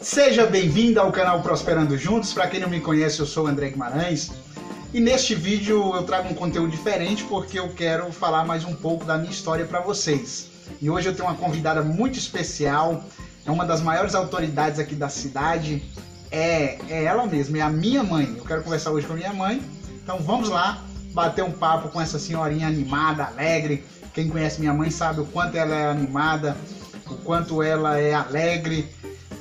Seja bem-vindo ao canal Prosperando Juntos. Para quem não me conhece, eu sou o André Guimarães. E neste vídeo eu trago um conteúdo diferente porque eu quero falar mais um pouco da minha história para vocês. E hoje eu tenho uma convidada muito especial, é uma das maiores autoridades aqui da cidade, é, é ela mesma, é a minha mãe. Eu quero conversar hoje com a minha mãe. Então vamos lá bater um papo com essa senhorinha animada, alegre. Quem conhece minha mãe sabe o quanto ela é animada, o quanto ela é alegre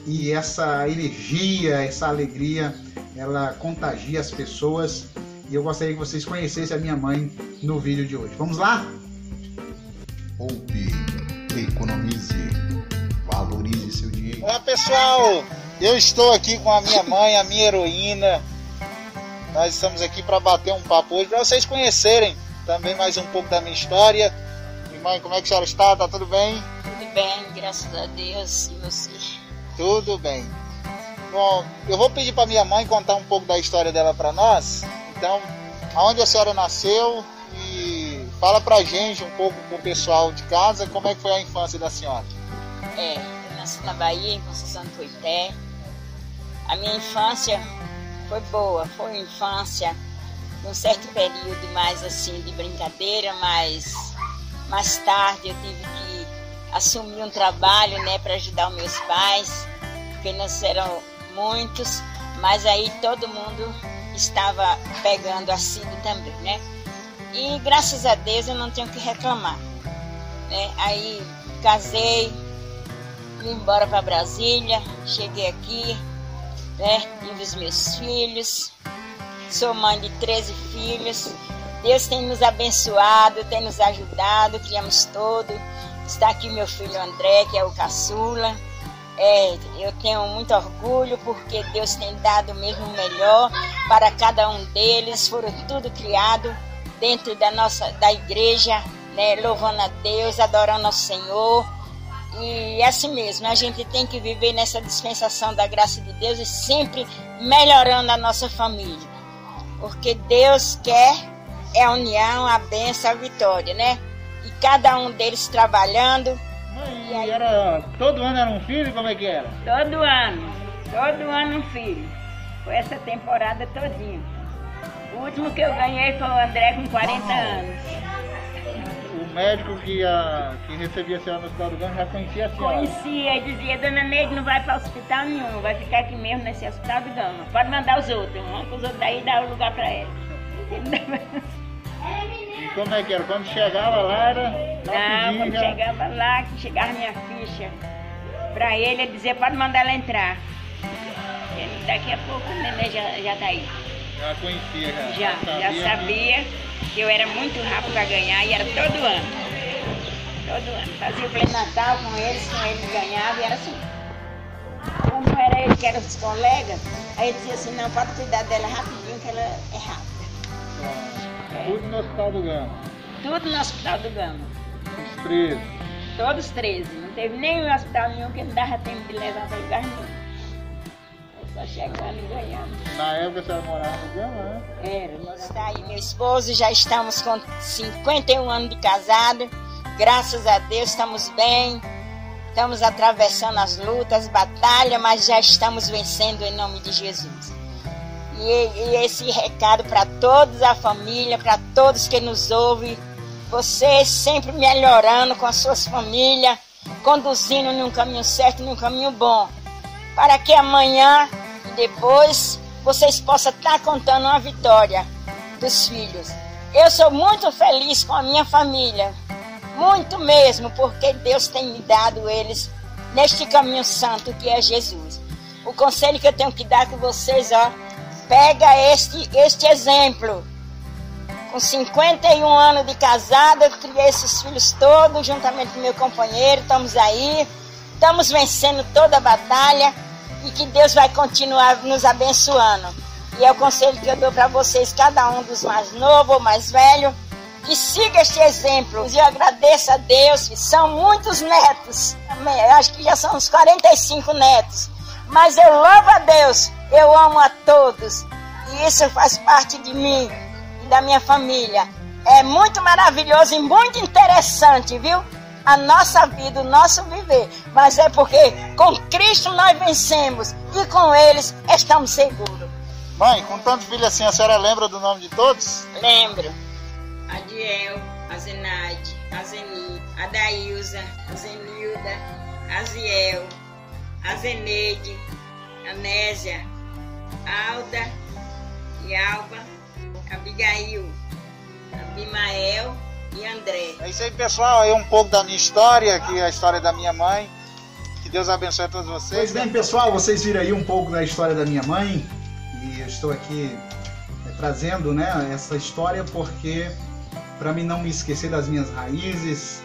e essa energia, essa alegria, ela contagia as pessoas. E eu gostaria que vocês conhecessem a minha mãe no vídeo de hoje. Vamos lá? Poupe, economize, valorize seu dinheiro. Olá pessoal, eu estou aqui com a minha mãe, a minha heroína. Nós estamos aqui para bater um papo hoje, para vocês conhecerem também mais um pouco da minha história. Minha mãe, como é que a senhora está? Tá tudo bem? Tudo bem, graças a Deus. E você? Tudo bem. Bom, eu vou pedir para minha mãe contar um pouco da história dela para nós. Então, aonde a senhora nasceu e fala pra gente um pouco pro pessoal de casa como é que foi a infância da senhora. É, eu nasci na Bahia, em Conceição do Coité. A minha infância foi boa, foi uma infância um certo período mais assim de brincadeira, mas mais tarde eu tive que assumir um trabalho, né, para ajudar os meus pais, porque nós eram muitos, mas aí todo mundo estava pegando assíduo também, né? E graças a Deus eu não tenho que reclamar. Né? Aí casei, vim embora para Brasília, cheguei aqui, né? Tive os meus filhos, sou mãe de 13 filhos. Deus tem nos abençoado, tem nos ajudado, criamos todo. Está aqui meu filho André, que é o caçula. É, eu tenho muito orgulho porque Deus tem dado mesmo o melhor para cada um deles. Foram tudo criado dentro da nossa da igreja, né, louvando a Deus, adorando ao Senhor. E assim mesmo, a gente tem que viver nessa dispensação da graça de Deus e sempre melhorando a nossa família. Porque Deus quer é a união, a bênção, a vitória, né? E cada um deles trabalhando Mãe, e era todo ano era um filho? Como é que era? Todo ano, todo ano um filho. Foi essa temporada todinha. O último que eu ganhei foi o André com 40 anos. O médico que, a, que recebia a senhora no hospital do Gama já conhecia a senhora? Conhecia e dizia, dona Neide não vai para hospital nenhum, vai ficar aqui mesmo nesse hospital do Gama. Pode mandar os outros, vamos para os outros daí dar o lugar para ela. Como é que era? Quando chegava lá era. Não, quando já... chegava lá, que chegava minha ficha para ele, ele dizia, pode mandar ela entrar. Ele, daqui a pouco o neném já, já tá aí. Já conhecia, já. Já, já sabia que eu era muito rápido para ganhar e era todo ano. Todo ano. Fazia o pleno Natal com eles, com eles ganhava e era assim. Como era ele que era os colegas, aí ele dizia assim, não, pode cuidar dela rapidinho que ela é rápida. Tudo no hospital do Gama. Tudo no hospital do Gama. Os três. Todos 13. Não teve nenhum hospital nenhum que não dava tempo de levar para lugar nenhum. Eu só chegando e ganhando. Na época senhora morava no Gama, né? Era. Está aí meu esposo, já estamos com 51 anos de casado. Graças a Deus estamos bem. Estamos atravessando as lutas, batalhas, mas já estamos vencendo em nome de Jesus. E, e esse recado para todos a família, para todos que nos ouvem, vocês sempre melhorando com as suas famílias, conduzindo num caminho certo, num caminho bom, para que amanhã e depois vocês possam estar contando uma vitória dos filhos. Eu sou muito feliz com a minha família, muito mesmo, porque Deus tem me dado eles neste caminho santo que é Jesus. O conselho que eu tenho que dar com vocês, ó, pega este, este exemplo. Com 51 anos de casada, eu criei esses filhos todos, juntamente com meu companheiro, estamos aí, estamos vencendo toda a batalha e que Deus vai continuar nos abençoando. E é o conselho que eu dou para vocês, cada um dos mais novos ou mais velhos, que siga este exemplo. E eu agradeço a Deus, são muitos netos, eu acho que já são uns 45 netos. Mas eu louvo a Deus, eu amo a todos. E isso faz parte de mim e da minha família. É muito maravilhoso e muito interessante, viu? a nossa vida, o nosso viver. Mas é porque com Cristo nós vencemos e com eles estamos seguros. Mãe, com tantos filhos assim, a senhora lembra do nome de todos? Lembro. Adiel, Azenaide, Azeni, Adailza, Azenilda, Aziel, Azeneide, Anésia, Alda e Alba, Abigail, Abimael e André. É isso aí, pessoal. Aí um pouco da minha história, que é a história da minha mãe. Que Deus abençoe a todos vocês. Pois bem, pessoal, vocês viram aí um pouco da história da minha mãe. E eu estou aqui é, trazendo né, essa história porque para mim não me esquecer das minhas raízes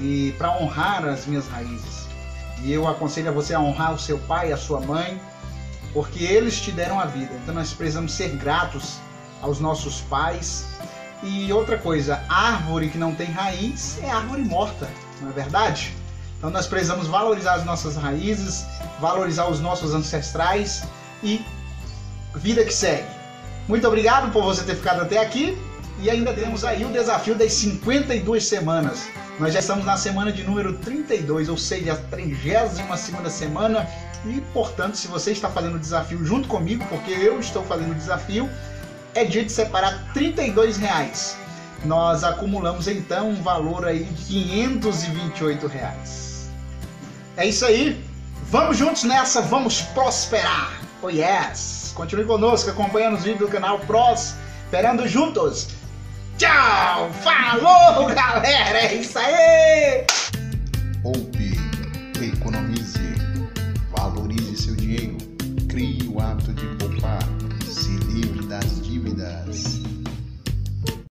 e para honrar as minhas raízes. E eu aconselho a você a honrar o seu pai e a sua mãe, porque eles te deram a vida. Então nós precisamos ser gratos aos nossos pais. E outra coisa, árvore que não tem raiz é árvore morta, não é verdade? Então nós precisamos valorizar as nossas raízes, valorizar os nossos ancestrais e vida que segue. Muito obrigado por você ter ficado até aqui. E ainda temos aí o desafio das 52 semanas. Nós já estamos na semana de número 32, ou seja, a 32 semana. E, portanto, se você está fazendo o desafio junto comigo, porque eu estou fazendo o desafio, é dia de separar 32 reais. Nós acumulamos então um valor aí de 528 reais. É isso aí. Vamos juntos nessa, vamos prosperar. Oh yes! Continue conosco, acompanhando os vídeos do canal Pros, esperando juntos. Tchau! Falou, galera! É isso aí!